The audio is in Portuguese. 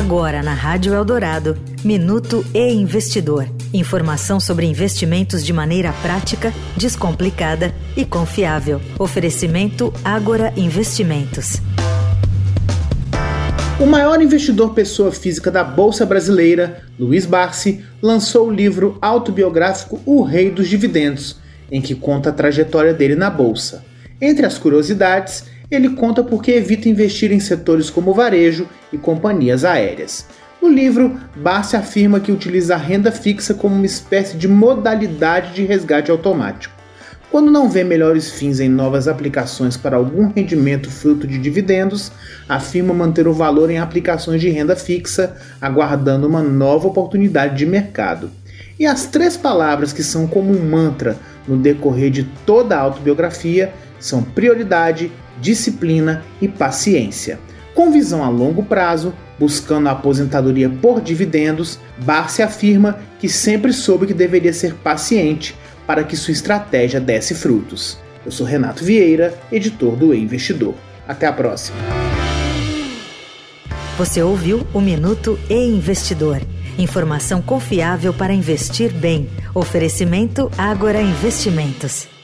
Agora na Rádio Eldorado, Minuto e Investidor. Informação sobre investimentos de maneira prática, descomplicada e confiável. Oferecimento Agora Investimentos. O maior investidor pessoa física da Bolsa Brasileira, Luiz Barsi, lançou o livro autobiográfico O Rei dos Dividendos, em que conta a trajetória dele na bolsa. Entre as curiosidades, ele conta por que evita investir em setores como varejo e companhias aéreas. No livro, Barsi afirma que utiliza a renda fixa como uma espécie de modalidade de resgate automático. Quando não vê melhores fins em novas aplicações para algum rendimento fruto de dividendos, afirma manter o valor em aplicações de renda fixa, aguardando uma nova oportunidade de mercado. E as três palavras que são como um mantra no decorrer de toda a autobiografia são prioridade, disciplina e paciência. Com visão a longo prazo, buscando a aposentadoria por dividendos, Barsi afirma que sempre soube que deveria ser paciente para que sua estratégia desse frutos. Eu sou Renato Vieira, editor do e Investidor. Até a próxima. Você ouviu o Minuto e Investidor. Informação confiável para investir bem. Oferecimento Agora Investimentos.